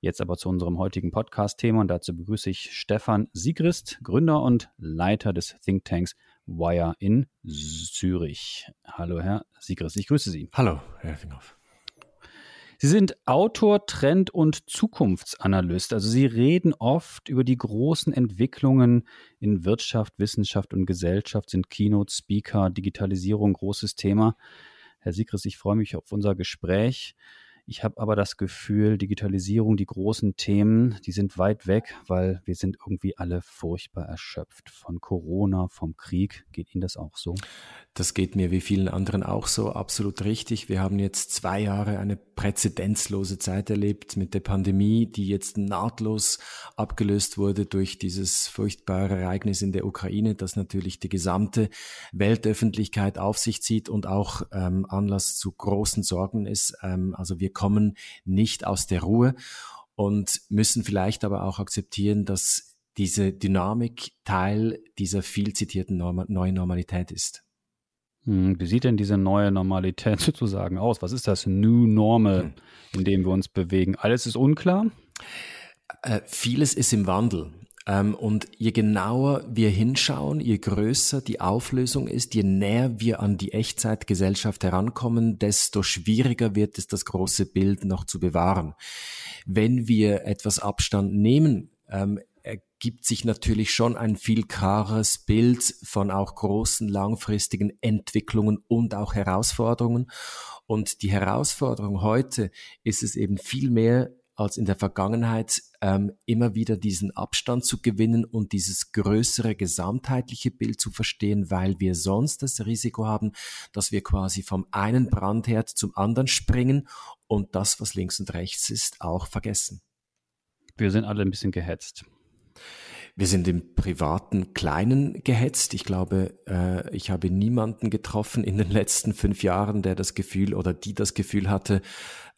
Jetzt aber zu unserem heutigen Podcast-Thema und dazu begrüße ich Stefan Siegrist, Gründer und Leiter des Thinktanks Wire in Zürich. Hallo, Herr Siegrist, ich grüße Sie. Hallo, Herr Finghoff. Sie sind Autor, Trend- und Zukunftsanalyst. Also Sie reden oft über die großen Entwicklungen in Wirtschaft, Wissenschaft und Gesellschaft, sind Keynote-Speaker, Digitalisierung, großes Thema. Herr Siegrist, ich freue mich auf unser Gespräch. Ich habe aber das Gefühl, Digitalisierung, die großen Themen, die sind weit weg, weil wir sind irgendwie alle furchtbar erschöpft von Corona, vom Krieg. Geht Ihnen das auch so? Das geht mir wie vielen anderen auch so, absolut richtig. Wir haben jetzt zwei Jahre eine präzedenzlose Zeit erlebt mit der Pandemie, die jetzt nahtlos abgelöst wurde durch dieses furchtbare Ereignis in der Ukraine, das natürlich die gesamte Weltöffentlichkeit auf sich zieht und auch ähm, Anlass zu großen Sorgen ist. Ähm, also wir kommen nicht aus der Ruhe und müssen vielleicht aber auch akzeptieren, dass diese Dynamik Teil dieser viel zitierten Norma neuen Normalität ist. Hm, wie sieht denn diese neue Normalität sozusagen aus? Was ist das New Normal, hm. in dem wir uns bewegen? Alles ist unklar? Äh, vieles ist im Wandel. Ähm, und je genauer wir hinschauen, je größer die Auflösung ist, je näher wir an die Echtzeitgesellschaft herankommen, desto schwieriger wird es, das große Bild noch zu bewahren. Wenn wir etwas Abstand nehmen, ähm, ergibt sich natürlich schon ein viel klares Bild von auch großen langfristigen Entwicklungen und auch Herausforderungen. Und die Herausforderung heute ist es eben viel mehr als in der Vergangenheit, ähm, immer wieder diesen Abstand zu gewinnen und dieses größere gesamtheitliche Bild zu verstehen, weil wir sonst das Risiko haben, dass wir quasi vom einen Brandherd zum anderen springen und das, was links und rechts ist, auch vergessen. Wir sind alle ein bisschen gehetzt. Wir sind im privaten Kleinen gehetzt. Ich glaube, äh, ich habe niemanden getroffen in den letzten fünf Jahren, der das Gefühl oder die das Gefühl hatte,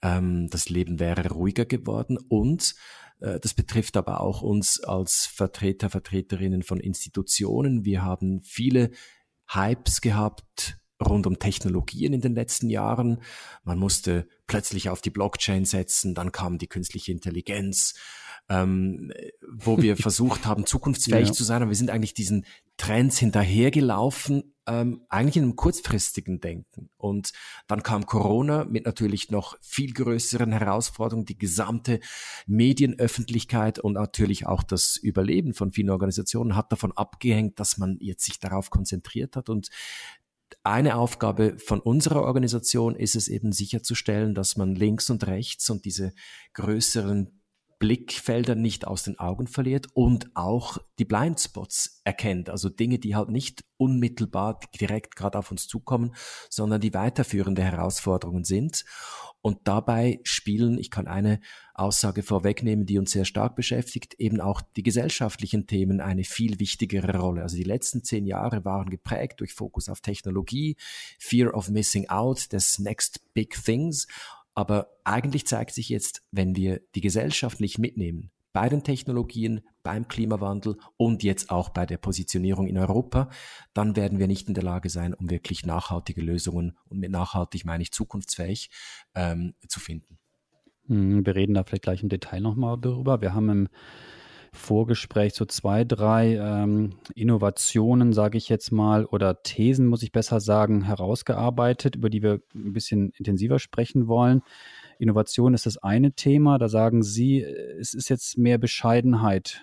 ähm, das Leben wäre ruhiger geworden. Und äh, das betrifft aber auch uns als Vertreter, Vertreterinnen von Institutionen. Wir haben viele Hypes gehabt, rund um Technologien in den letzten Jahren. Man musste plötzlich auf die Blockchain setzen, dann kam die künstliche Intelligenz, ähm, wo wir versucht haben, zukunftsfähig ja. zu sein. Aber wir sind eigentlich diesen Trends hinterhergelaufen, ähm, eigentlich in einem kurzfristigen Denken. Und dann kam Corona mit natürlich noch viel größeren Herausforderungen. Die gesamte Medienöffentlichkeit und natürlich auch das Überleben von vielen Organisationen hat davon abgehängt, dass man jetzt sich darauf konzentriert hat. Und eine Aufgabe von unserer Organisation ist es eben sicherzustellen, dass man links und rechts und diese größeren Blickfelder nicht aus den Augen verliert und auch die Blindspots erkennt, also Dinge, die halt nicht unmittelbar direkt gerade auf uns zukommen, sondern die weiterführende Herausforderungen sind. Und dabei spielen, ich kann eine Aussage vorwegnehmen, die uns sehr stark beschäftigt, eben auch die gesellschaftlichen Themen eine viel wichtigere Rolle. Also die letzten zehn Jahre waren geprägt durch Fokus auf Technologie, Fear of Missing Out, des Next Big Things. Aber eigentlich zeigt sich jetzt, wenn wir die Gesellschaft nicht mitnehmen, bei den Technologien, beim Klimawandel und jetzt auch bei der Positionierung in Europa, dann werden wir nicht in der Lage sein, um wirklich nachhaltige Lösungen, und mit nachhaltig meine ich zukunftsfähig, ähm, zu finden. Hm, wir reden da vielleicht gleich im Detail nochmal darüber. Wir haben im Vorgespräch so zwei, drei ähm, Innovationen, sage ich jetzt mal, oder Thesen, muss ich besser sagen, herausgearbeitet, über die wir ein bisschen intensiver sprechen wollen. Innovation ist das eine Thema. Da sagen Sie, es ist jetzt mehr Bescheidenheit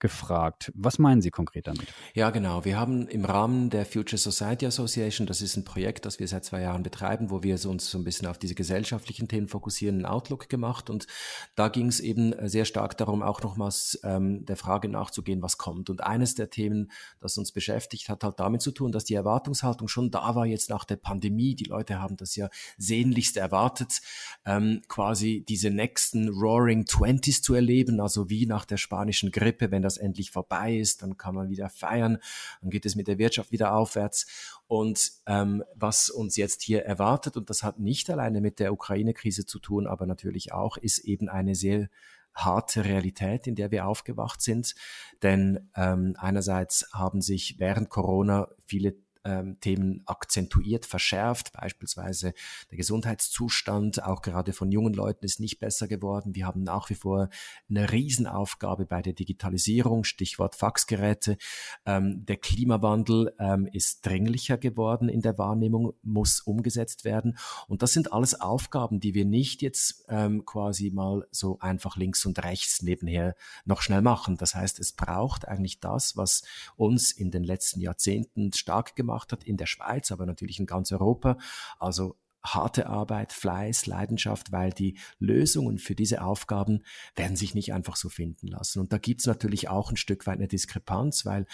gefragt. Was meinen Sie konkret damit? Ja, genau. Wir haben im Rahmen der Future Society Association, das ist ein Projekt, das wir seit zwei Jahren betreiben, wo wir uns so ein bisschen auf diese gesellschaftlichen Themen fokussieren, einen Outlook gemacht. Und da ging es eben sehr stark darum, auch nochmals ähm, der Frage nachzugehen, was kommt. Und eines der Themen, das uns beschäftigt, hat halt damit zu tun, dass die Erwartungshaltung schon da war jetzt nach der Pandemie. Die Leute haben das ja sehnlichst erwartet, ähm, quasi diese nächsten Roaring Twenties zu erleben, also wie nach der spanischen Grippe, wenn das endlich vorbei ist, dann kann man wieder feiern, dann geht es mit der Wirtschaft wieder aufwärts. Und ähm, was uns jetzt hier erwartet, und das hat nicht alleine mit der Ukraine-Krise zu tun, aber natürlich auch, ist eben eine sehr harte Realität, in der wir aufgewacht sind. Denn ähm, einerseits haben sich während Corona viele ähm, Themen akzentuiert, verschärft. Beispielsweise der Gesundheitszustand, auch gerade von jungen Leuten, ist nicht besser geworden. Wir haben nach wie vor eine Riesenaufgabe bei der Digitalisierung, Stichwort Faxgeräte. Ähm, der Klimawandel ähm, ist dringlicher geworden in der Wahrnehmung, muss umgesetzt werden. Und das sind alles Aufgaben, die wir nicht jetzt ähm, quasi mal so einfach links und rechts nebenher noch schnell machen. Das heißt, es braucht eigentlich das, was uns in den letzten Jahrzehnten stark gemacht gemacht hat in der Schweiz, aber natürlich in ganz Europa. Also harte Arbeit, Fleiß, Leidenschaft, weil die Lösungen für diese Aufgaben werden sich nicht einfach so finden lassen. Und da gibt's natürlich auch ein Stück weit eine Diskrepanz, weil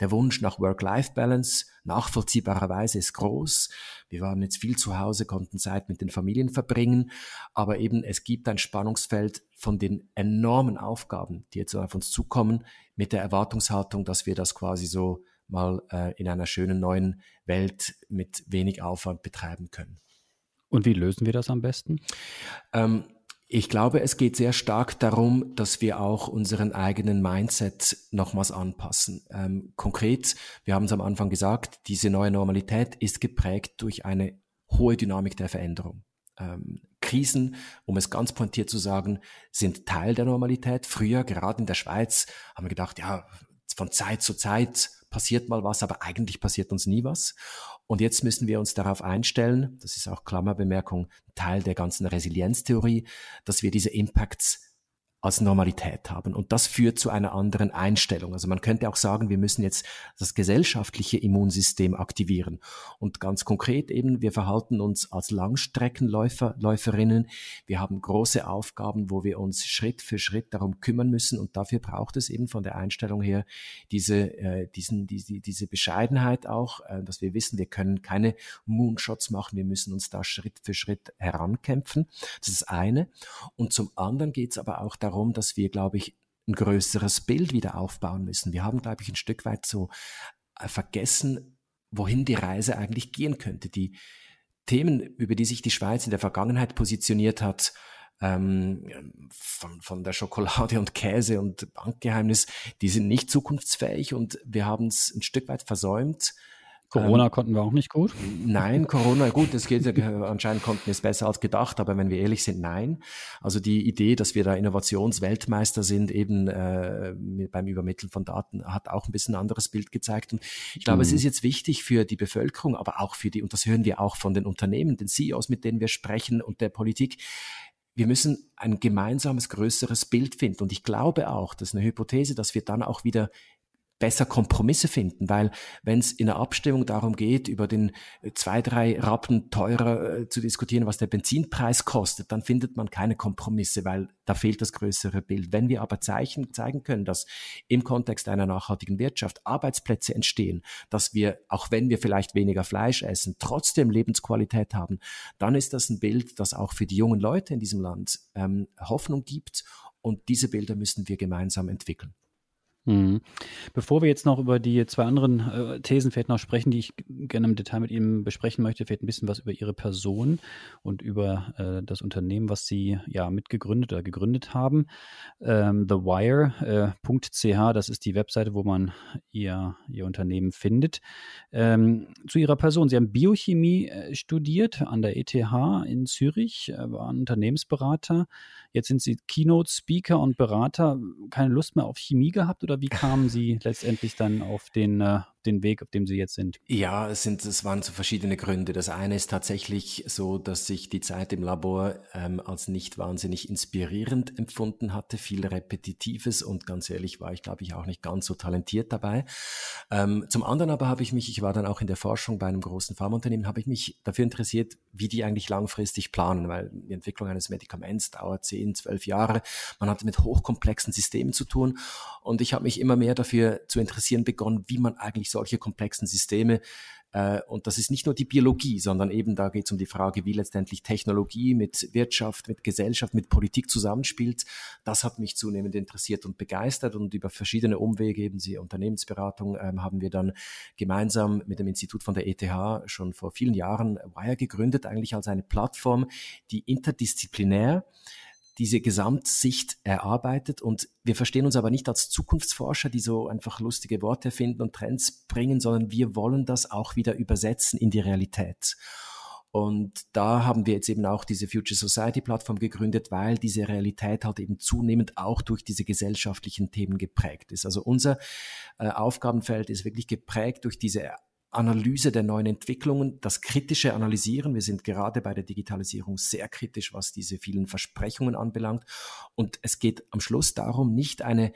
der Wunsch nach Work-Life-Balance nachvollziehbarerweise ist groß. Wir waren jetzt viel zu Hause, konnten Zeit mit den Familien verbringen, aber eben es gibt ein Spannungsfeld von den enormen Aufgaben, die jetzt auf uns zukommen, mit der Erwartungshaltung, dass wir das quasi so mal äh, in einer schönen neuen Welt mit wenig Aufwand betreiben können. Und wie lösen wir das am besten? Ähm, ich glaube, es geht sehr stark darum, dass wir auch unseren eigenen Mindset nochmals anpassen. Ähm, konkret, wir haben es am Anfang gesagt, diese neue Normalität ist geprägt durch eine hohe Dynamik der Veränderung. Ähm, Krisen, um es ganz pointiert zu sagen, sind Teil der Normalität. Früher, gerade in der Schweiz, haben wir gedacht, ja, von Zeit zu Zeit passiert mal was, aber eigentlich passiert uns nie was. Und jetzt müssen wir uns darauf einstellen, das ist auch Klammerbemerkung, Teil der ganzen Resilienztheorie, dass wir diese Impacts als Normalität haben. Und das führt zu einer anderen Einstellung. Also man könnte auch sagen, wir müssen jetzt das gesellschaftliche Immunsystem aktivieren. Und ganz konkret eben, wir verhalten uns als Langstreckenläufer, Läuferinnen. Wir haben große Aufgaben, wo wir uns Schritt für Schritt darum kümmern müssen. Und dafür braucht es eben von der Einstellung her diese, äh, diesen, diese, diese Bescheidenheit auch, äh, dass wir wissen, wir können keine Moonshots machen. Wir müssen uns da Schritt für Schritt herankämpfen. Das ist das eine. Und zum anderen geht es aber auch darum, darum, dass wir, glaube ich, ein größeres Bild wieder aufbauen müssen. Wir haben, glaube ich, ein Stück weit so äh, vergessen, wohin die Reise eigentlich gehen könnte. Die Themen, über die sich die Schweiz in der Vergangenheit positioniert hat, ähm, von, von der Schokolade und Käse und Bankgeheimnis, die sind nicht zukunftsfähig und wir haben es ein Stück weit versäumt, Corona ähm, konnten wir auch nicht gut. Nein, Corona, gut, das geht anscheinend konnten wir es besser als gedacht, aber wenn wir ehrlich sind, nein. Also die Idee, dass wir da Innovationsweltmeister sind, eben äh, beim Übermitteln von Daten, hat auch ein bisschen ein anderes Bild gezeigt. Und ich glaube, mhm. es ist jetzt wichtig für die Bevölkerung, aber auch für die, und das hören wir auch von den Unternehmen, den CEOs, mit denen wir sprechen und der Politik, wir müssen ein gemeinsames, größeres Bild finden. Und ich glaube auch, das ist eine Hypothese, dass wir dann auch wieder besser Kompromisse finden, weil wenn es in der Abstimmung darum geht, über den äh, zwei, drei Rappen teurer äh, zu diskutieren, was der Benzinpreis kostet, dann findet man keine Kompromisse, weil da fehlt das größere Bild. Wenn wir aber Zeichen zeigen können, dass im Kontext einer nachhaltigen Wirtschaft Arbeitsplätze entstehen, dass wir, auch wenn wir vielleicht weniger Fleisch essen, trotzdem Lebensqualität haben, dann ist das ein Bild, das auch für die jungen Leute in diesem Land ähm, Hoffnung gibt. Und diese Bilder müssen wir gemeinsam entwickeln. Mhm. Bevor wir jetzt noch über die zwei anderen äh, Thesen vielleicht noch sprechen, die ich gerne im Detail mit Ihnen besprechen möchte, vielleicht ein bisschen was über Ihre Person und über äh, das Unternehmen, was Sie ja mitgegründet oder gegründet haben. Ähm, TheWire.ch, äh, das ist die Webseite, wo man Ihr, Ihr Unternehmen findet. Ähm, zu Ihrer Person. Sie haben Biochemie äh, studiert an der ETH in Zürich, äh, waren Unternehmensberater. Jetzt sind Sie Keynote-Speaker und Berater. Keine Lust mehr auf Chemie gehabt oder oder wie kamen Sie letztendlich dann auf den, äh, den Weg, auf dem Sie jetzt sind? Ja, es, sind, es waren so verschiedene Gründe. Das eine ist tatsächlich so, dass ich die Zeit im Labor ähm, als nicht wahnsinnig inspirierend empfunden hatte, viel Repetitives und ganz ehrlich war ich, glaube ich, auch nicht ganz so talentiert dabei. Ähm, zum anderen aber habe ich mich, ich war dann auch in der Forschung bei einem großen Pharmaunternehmen, habe ich mich dafür interessiert, wie die eigentlich langfristig planen, weil die Entwicklung eines Medikaments dauert zehn, zwölf Jahre. Man hatte mit hochkomplexen Systemen zu tun und ich habe mich immer mehr dafür zu interessieren begonnen, wie man eigentlich solche komplexen Systeme äh, und das ist nicht nur die Biologie, sondern eben da geht es um die Frage, wie letztendlich Technologie mit Wirtschaft, mit Gesellschaft, mit Politik zusammenspielt. Das hat mich zunehmend interessiert und begeistert und über verschiedene Umwege, eben die Unternehmensberatung, ähm, haben wir dann gemeinsam mit dem Institut von der ETH schon vor vielen Jahren Wire gegründet, eigentlich als eine Plattform, die interdisziplinär diese Gesamtsicht erarbeitet und wir verstehen uns aber nicht als Zukunftsforscher, die so einfach lustige Worte finden und Trends bringen, sondern wir wollen das auch wieder übersetzen in die Realität. Und da haben wir jetzt eben auch diese Future Society Plattform gegründet, weil diese Realität halt eben zunehmend auch durch diese gesellschaftlichen Themen geprägt ist. Also unser äh, Aufgabenfeld ist wirklich geprägt durch diese Analyse der neuen Entwicklungen, das kritische Analysieren. Wir sind gerade bei der Digitalisierung sehr kritisch, was diese vielen Versprechungen anbelangt. Und es geht am Schluss darum, nicht eine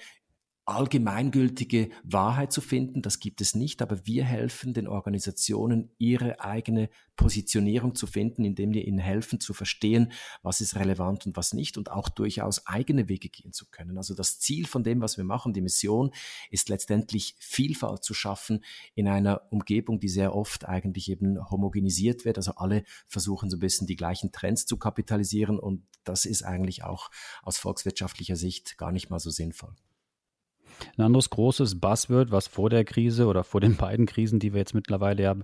allgemeingültige Wahrheit zu finden. Das gibt es nicht, aber wir helfen den Organisationen, ihre eigene Positionierung zu finden, indem wir ihnen helfen zu verstehen, was ist relevant und was nicht und auch durchaus eigene Wege gehen zu können. Also das Ziel von dem, was wir machen, die Mission, ist letztendlich Vielfalt zu schaffen in einer Umgebung, die sehr oft eigentlich eben homogenisiert wird. Also alle versuchen so ein bisschen die gleichen Trends zu kapitalisieren und das ist eigentlich auch aus volkswirtschaftlicher Sicht gar nicht mal so sinnvoll. Ein anderes großes Buzzword, was vor der Krise oder vor den beiden Krisen, die wir jetzt mittlerweile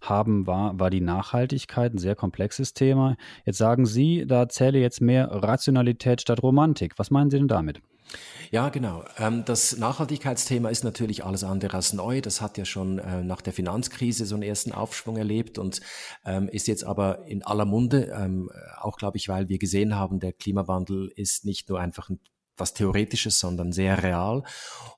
haben, war, war die Nachhaltigkeit, ein sehr komplexes Thema. Jetzt sagen Sie, da zähle jetzt mehr Rationalität statt Romantik. Was meinen Sie denn damit? Ja, genau. Ähm, das Nachhaltigkeitsthema ist natürlich alles andere als neu. Das hat ja schon äh, nach der Finanzkrise so einen ersten Aufschwung erlebt und ähm, ist jetzt aber in aller Munde, ähm, auch glaube ich, weil wir gesehen haben, der Klimawandel ist nicht nur einfach ein was Theoretisches, sondern sehr real.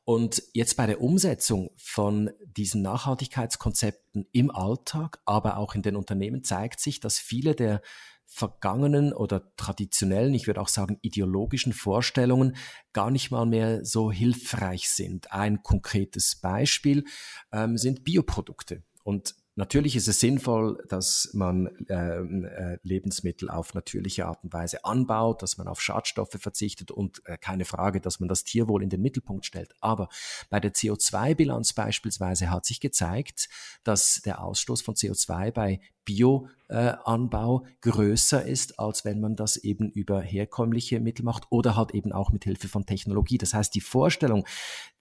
Und jetzt bei der Umsetzung von diesen Nachhaltigkeitskonzepten im Alltag, aber auch in den Unternehmen zeigt sich, dass viele der vergangenen oder traditionellen, ich würde auch sagen ideologischen Vorstellungen gar nicht mal mehr so hilfreich sind. Ein konkretes Beispiel ähm, sind Bioprodukte. Und Natürlich ist es sinnvoll, dass man ähm, äh, Lebensmittel auf natürliche Art und Weise anbaut, dass man auf Schadstoffe verzichtet und äh, keine Frage, dass man das Tierwohl in den Mittelpunkt stellt. Aber bei der CO2-Bilanz beispielsweise hat sich gezeigt, dass der Ausstoß von CO2 bei Bioanbau äh, größer ist, als wenn man das eben über herkömmliche Mittel macht oder halt eben auch mit Hilfe von Technologie. Das heißt, die Vorstellung,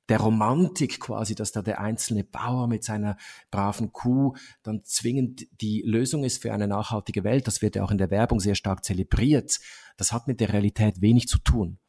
der Romantik quasi, dass da der einzelne Bauer mit seiner braven Kuh dann zwingend die Lösung ist für eine nachhaltige Welt. Das wird ja auch in der Werbung sehr stark zelebriert. Das hat mit der Realität wenig zu tun.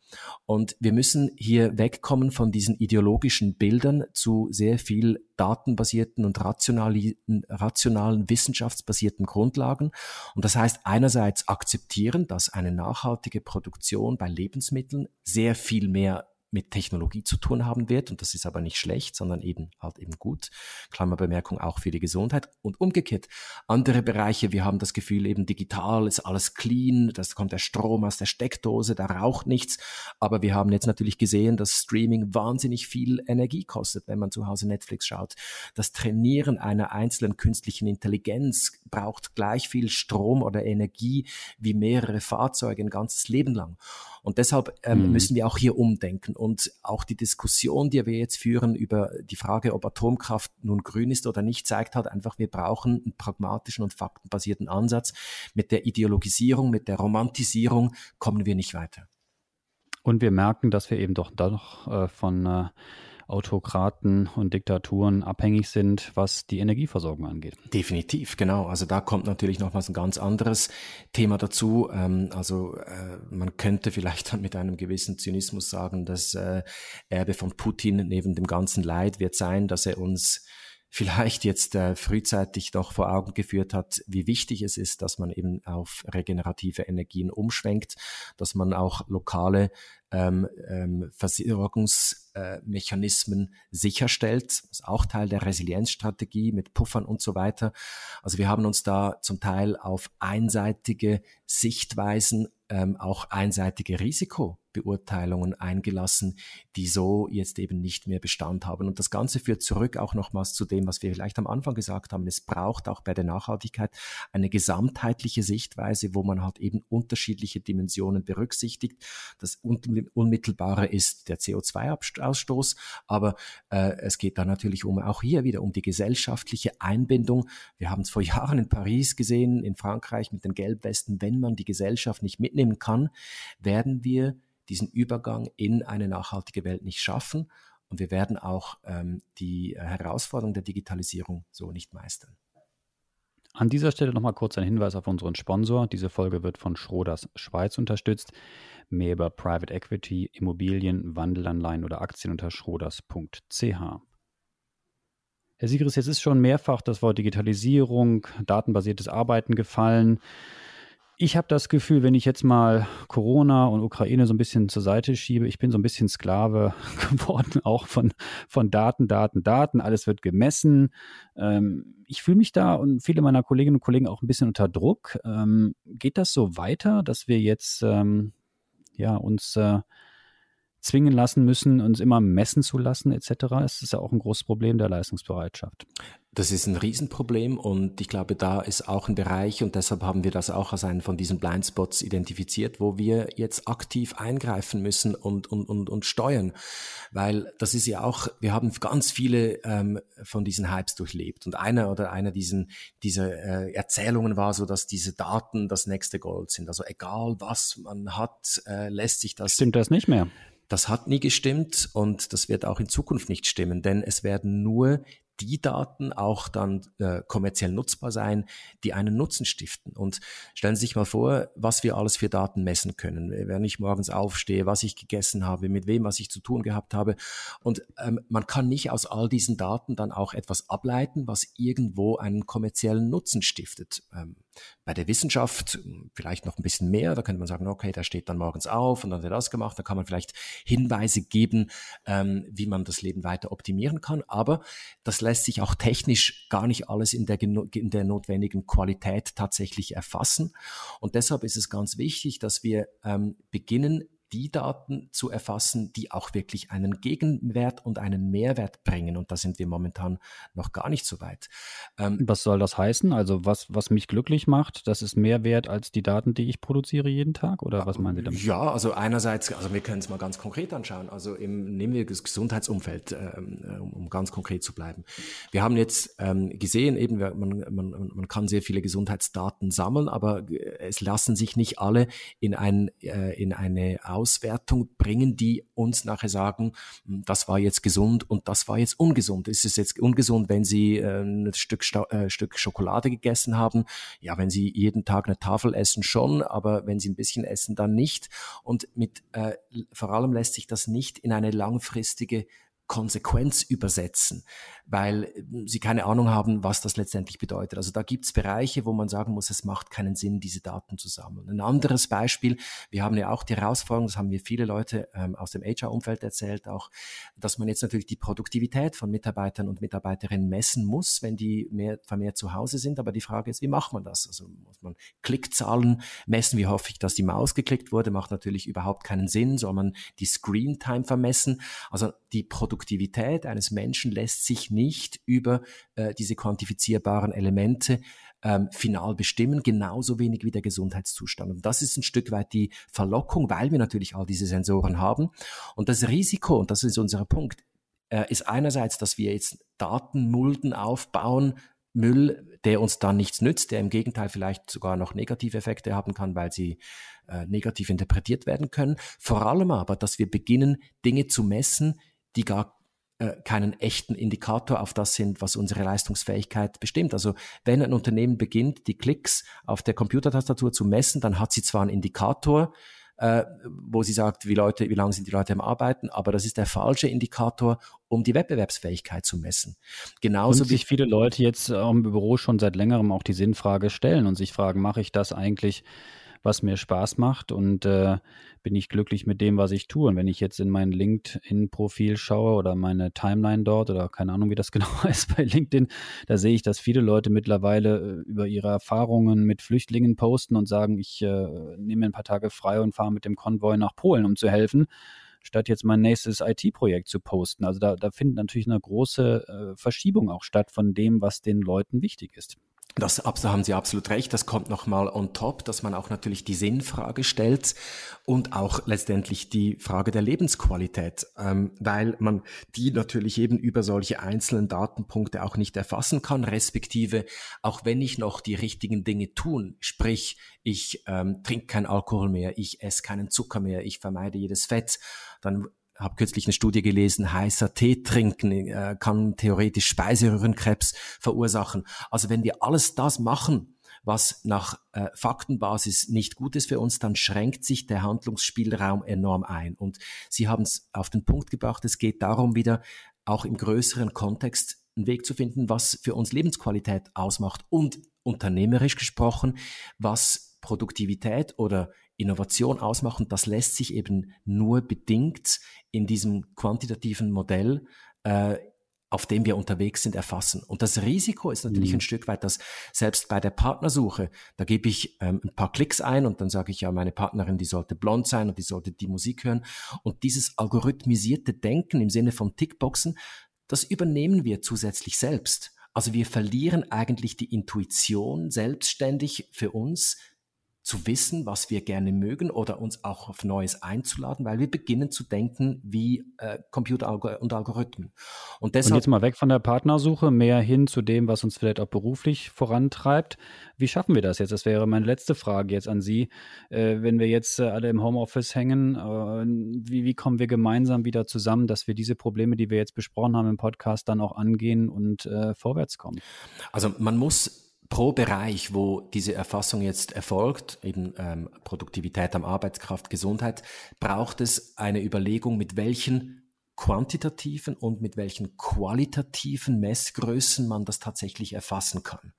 Und wir müssen hier wegkommen von diesen ideologischen Bildern zu sehr viel datenbasierten und rationalen, wissenschaftsbasierten Grundlagen. Und das heißt einerseits akzeptieren, dass eine nachhaltige Produktion bei Lebensmitteln sehr viel mehr mit Technologie zu tun haben wird. Und das ist aber nicht schlecht, sondern eben halt eben gut. Klammerbemerkung auch für die Gesundheit. Und umgekehrt, andere Bereiche, wir haben das Gefühl, eben digital ist alles clean, das kommt der Strom aus der Steckdose, da raucht nichts. Aber wir haben jetzt natürlich gesehen, dass Streaming wahnsinnig viel Energie kostet, wenn man zu Hause Netflix schaut. Das Trainieren einer einzelnen künstlichen Intelligenz braucht gleich viel Strom oder Energie wie mehrere Fahrzeuge ein ganzes Leben lang. Und deshalb ähm, mhm. müssen wir auch hier umdenken. Und auch die Diskussion, die wir jetzt führen über die Frage, ob Atomkraft nun grün ist oder nicht, zeigt halt einfach, wir brauchen einen pragmatischen und faktenbasierten Ansatz. Mit der Ideologisierung, mit der Romantisierung kommen wir nicht weiter. Und wir merken, dass wir eben doch, doch äh, von äh, Autokraten und Diktaturen abhängig sind, was die Energieversorgung angeht. Definitiv, genau. Also da kommt natürlich nochmals ein ganz anderes Thema dazu. Ähm, also äh, man könnte vielleicht dann mit einem gewissen Zynismus sagen, dass äh, Erbe von Putin neben dem ganzen Leid wird sein, dass er uns vielleicht jetzt äh, frühzeitig doch vor Augen geführt hat, wie wichtig es ist, dass man eben auf regenerative Energien umschwenkt, dass man auch lokale ähm, ähm, Versorgungsmechanismen sicherstellt. Das ist auch Teil der Resilienzstrategie mit Puffern und so weiter. Also wir haben uns da zum Teil auf einseitige Sichtweisen, ähm, auch einseitige Risiko Beurteilungen eingelassen, die so jetzt eben nicht mehr Bestand haben. Und das Ganze führt zurück auch nochmals zu dem, was wir vielleicht am Anfang gesagt haben. Es braucht auch bei der Nachhaltigkeit eine gesamtheitliche Sichtweise, wo man halt eben unterschiedliche Dimensionen berücksichtigt. Das Unmittelbare ist der CO2-Ausstoß, aber äh, es geht da natürlich um auch hier wieder um die gesellschaftliche Einbindung. Wir haben es vor Jahren in Paris gesehen, in Frankreich mit den Gelbwesten. Wenn man die Gesellschaft nicht mitnehmen kann, werden wir diesen Übergang in eine nachhaltige Welt nicht schaffen und wir werden auch ähm, die Herausforderung der Digitalisierung so nicht meistern. An dieser Stelle nochmal kurz ein Hinweis auf unseren Sponsor. Diese Folge wird von Schroders Schweiz unterstützt. Mehr über Private Equity, Immobilien, Wandelanleihen oder Aktien unter schroders.ch. Herr Sigris, jetzt ist schon mehrfach das Wort Digitalisierung, datenbasiertes Arbeiten gefallen. Ich habe das Gefühl, wenn ich jetzt mal Corona und Ukraine so ein bisschen zur Seite schiebe, ich bin so ein bisschen Sklave geworden, auch von, von Daten, Daten, Daten. Alles wird gemessen. Ähm, ich fühle mich da und viele meiner Kolleginnen und Kollegen auch ein bisschen unter Druck. Ähm, geht das so weiter, dass wir jetzt ähm, ja, uns äh, zwingen lassen müssen, uns immer messen zu lassen etc. Es ist ja auch ein großes Problem der Leistungsbereitschaft. Das ist ein Riesenproblem und ich glaube, da ist auch ein Bereich und deshalb haben wir das auch als einen von diesen Blindspots identifiziert, wo wir jetzt aktiv eingreifen müssen und, und, und, und steuern. Weil das ist ja auch, wir haben ganz viele ähm, von diesen Hypes durchlebt und einer oder einer diesen, dieser äh, Erzählungen war so, dass diese Daten das nächste Gold sind. Also egal was man hat, äh, lässt sich das. Stimmt das nicht mehr? Das hat nie gestimmt und das wird auch in Zukunft nicht stimmen, denn es werden nur die Daten auch dann äh, kommerziell nutzbar sein, die einen Nutzen stiften. Und stellen Sie sich mal vor, was wir alles für Daten messen können. Wenn ich morgens aufstehe, was ich gegessen habe, mit wem, was ich zu tun gehabt habe. Und ähm, man kann nicht aus all diesen Daten dann auch etwas ableiten, was irgendwo einen kommerziellen Nutzen stiftet. Ähm, bei der Wissenschaft hm, vielleicht noch ein bisschen mehr. Da könnte man sagen, okay, der steht dann morgens auf und dann hat er das gemacht. Da kann man vielleicht Hinweise geben, ähm, wie man das Leben weiter optimieren kann. Aber das lässt sich auch technisch gar nicht alles in der, in der notwendigen Qualität tatsächlich erfassen. Und deshalb ist es ganz wichtig, dass wir ähm, beginnen, die Daten zu erfassen, die auch wirklich einen Gegenwert und einen Mehrwert bringen. Und da sind wir momentan noch gar nicht so weit. Ähm, was soll das heißen? Also was, was mich glücklich macht, das ist mehr wert als die Daten, die ich produziere jeden Tag? Oder was meinen Sie damit? Ja, also einerseits, also wir können es mal ganz konkret anschauen. Also im, nehmen wir das Gesundheitsumfeld, ähm, äh, um ganz konkret zu bleiben. Wir haben jetzt ähm, gesehen, eben man, man, man kann sehr viele Gesundheitsdaten sammeln, aber es lassen sich nicht alle in, ein, äh, in eine Auswertung bringen, die uns nachher sagen, hm, das war jetzt gesund und das war jetzt ungesund. Ist es jetzt ungesund, wenn Sie äh, ein Stück, äh, Stück Schokolade gegessen haben? Ja, wenn Sie jeden Tag eine Tafel essen schon, aber wenn Sie ein bisschen essen, dann nicht. Und mit äh, vor allem lässt sich das nicht in eine langfristige Konsequenz übersetzen, weil äh, sie keine Ahnung haben, was das letztendlich bedeutet. Also da gibt es Bereiche, wo man sagen muss, es macht keinen Sinn, diese Daten zu sammeln. Ein anderes Beispiel, wir haben ja auch die Herausforderung, das haben mir viele Leute ähm, aus dem HR-Umfeld erzählt, auch, dass man jetzt natürlich die Produktivität von Mitarbeitern und Mitarbeiterinnen messen muss, wenn die mehr, vermehrt zu Hause sind. Aber die Frage ist, wie macht man das? Also muss man Klickzahlen messen, wie hoffe ich, dass die Maus geklickt wurde, macht natürlich überhaupt keinen Sinn. Soll man die Screen-Time vermessen? Also die Produktivität eines Menschen lässt sich nicht über äh, diese quantifizierbaren Elemente ähm, final bestimmen, genauso wenig wie der Gesundheitszustand. Und das ist ein Stück weit die Verlockung, weil wir natürlich all diese Sensoren haben. Und das Risiko, und das ist unser Punkt, äh, ist einerseits, dass wir jetzt Datenmulden aufbauen, Müll, der uns dann nichts nützt, der im Gegenteil vielleicht sogar noch negative Effekte haben kann, weil sie äh, negativ interpretiert werden können. Vor allem aber, dass wir beginnen, Dinge zu messen, die gar äh, keinen echten Indikator auf das sind, was unsere Leistungsfähigkeit bestimmt. Also wenn ein Unternehmen beginnt, die Klicks auf der Computertastatur zu messen, dann hat sie zwar einen Indikator, äh, wo sie sagt, wie Leute, wie lange sind die Leute am Arbeiten, aber das ist der falsche Indikator, um die Wettbewerbsfähigkeit zu messen. Genauso und wie sich viele Leute jetzt im Büro schon seit längerem auch die Sinnfrage stellen und sich fragen, mache ich das eigentlich was mir Spaß macht und äh, bin ich glücklich mit dem, was ich tue. Und wenn ich jetzt in mein LinkedIn-Profil schaue oder meine Timeline dort oder keine Ahnung, wie das genau heißt bei LinkedIn, da sehe ich, dass viele Leute mittlerweile äh, über ihre Erfahrungen mit Flüchtlingen posten und sagen, ich äh, nehme ein paar Tage frei und fahre mit dem Konvoi nach Polen, um zu helfen statt jetzt mein nächstes IT-Projekt zu posten. Also da, da findet natürlich eine große äh, Verschiebung auch statt von dem, was den Leuten wichtig ist. Das, da haben Sie absolut recht. Das kommt nochmal on top, dass man auch natürlich die Sinnfrage stellt und auch letztendlich die Frage der Lebensqualität, ähm, weil man die natürlich eben über solche einzelnen Datenpunkte auch nicht erfassen kann, respektive auch wenn ich noch die richtigen Dinge tun, sprich ich ähm, trinke keinen Alkohol mehr, ich esse keinen Zucker mehr, ich vermeide jedes Fett, dann habe kürzlich eine Studie gelesen, heißer Tee trinken äh, kann theoretisch Speiseröhrenkrebs verursachen. Also wenn wir alles das machen, was nach äh, Faktenbasis nicht gut ist für uns, dann schränkt sich der Handlungsspielraum enorm ein. Und Sie haben es auf den Punkt gebracht, es geht darum, wieder auch im größeren Kontext einen Weg zu finden, was für uns Lebensqualität ausmacht und unternehmerisch gesprochen, was Produktivität oder Innovation ausmachen. Das lässt sich eben nur bedingt in diesem quantitativen Modell, äh, auf dem wir unterwegs sind, erfassen. Und das Risiko ist natürlich mhm. ein Stück weit, dass selbst bei der Partnersuche, da gebe ich ähm, ein paar Klicks ein und dann sage ich ja, meine Partnerin, die sollte blond sein und die sollte die Musik hören. Und dieses algorithmisierte Denken im Sinne von Tickboxen, das übernehmen wir zusätzlich selbst. Also wir verlieren eigentlich die Intuition selbstständig für uns, zu wissen, was wir gerne mögen oder uns auch auf Neues einzuladen, weil wir beginnen zu denken wie äh, Computer und Algorithmen. Und, deshalb, und jetzt mal weg von der Partnersuche, mehr hin zu dem, was uns vielleicht auch beruflich vorantreibt. Wie schaffen wir das jetzt? Das wäre meine letzte Frage jetzt an Sie. Äh, wenn wir jetzt äh, alle im Homeoffice hängen, äh, wie, wie kommen wir gemeinsam wieder zusammen, dass wir diese Probleme, die wir jetzt besprochen haben im Podcast, dann auch angehen und äh, vorwärts kommen? Also man muss pro Bereich, wo diese Erfassung jetzt erfolgt, eben ähm, Produktivität am Arbeitskraft, Gesundheit, braucht es eine Überlegung, mit welchen quantitativen und mit welchen qualitativen Messgrößen man das tatsächlich erfassen kann.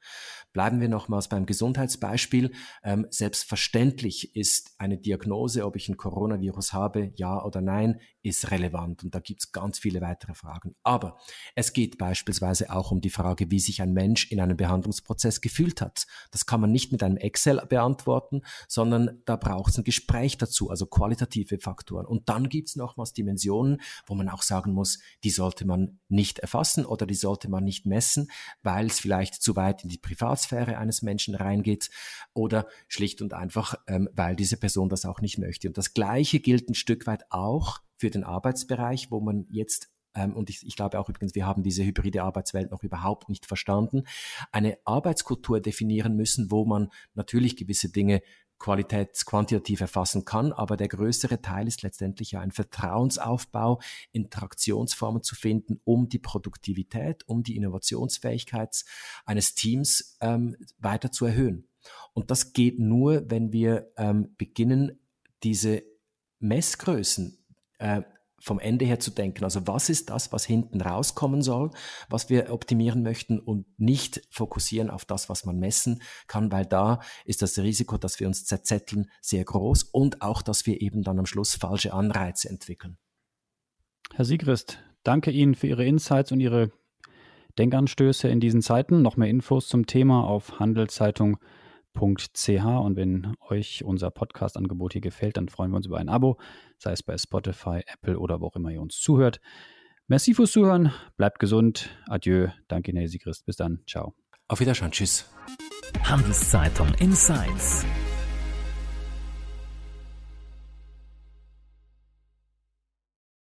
Bleiben wir nochmals beim Gesundheitsbeispiel. Ähm, selbstverständlich ist eine Diagnose, ob ich ein Coronavirus habe, ja oder nein, ist relevant. Und da gibt es ganz viele weitere Fragen. Aber es geht beispielsweise auch um die Frage, wie sich ein Mensch in einem Behandlungsprozess gefühlt hat. Das kann man nicht mit einem Excel beantworten, sondern da braucht es ein Gespräch dazu, also qualitative Faktoren. Und dann gibt es nochmals Dimensionen, wo man auch sagen muss, die sollte man nicht erfassen oder die sollte man nicht messen, weil es vielleicht zu weit in die Privatsphäre eines Menschen reingeht oder schlicht und einfach, ähm, weil diese Person das auch nicht möchte. Und das Gleiche gilt ein Stück weit auch für den Arbeitsbereich, wo man jetzt ähm, und ich, ich glaube auch übrigens, wir haben diese hybride Arbeitswelt noch überhaupt nicht verstanden, eine Arbeitskultur definieren müssen, wo man natürlich gewisse Dinge qualitätsquantitativ erfassen kann, aber der größere Teil ist letztendlich ja ein Vertrauensaufbau, Interaktionsformen zu finden, um die Produktivität, um die Innovationsfähigkeit eines Teams ähm, weiter zu erhöhen. Und das geht nur, wenn wir ähm, beginnen, diese Messgrößen äh, vom Ende her zu denken. Also was ist das, was hinten rauskommen soll, was wir optimieren möchten und nicht fokussieren auf das, was man messen kann, weil da ist das Risiko, dass wir uns zerzetteln, sehr groß und auch, dass wir eben dann am Schluss falsche Anreize entwickeln. Herr Siegrist, danke Ihnen für Ihre Insights und Ihre Denkanstöße in diesen Zeiten. Noch mehr Infos zum Thema auf Handelszeitung.ch und wenn euch unser Podcast-Angebot hier gefällt, dann freuen wir uns über ein Abo sei es bei Spotify, Apple oder wo auch immer ihr uns zuhört. Merci fürs Zuhören, bleibt gesund, adieu, danke Herr Sigrist, bis dann, ciao. Auf Wiedersehen, tschüss. Handelszeitung Insights.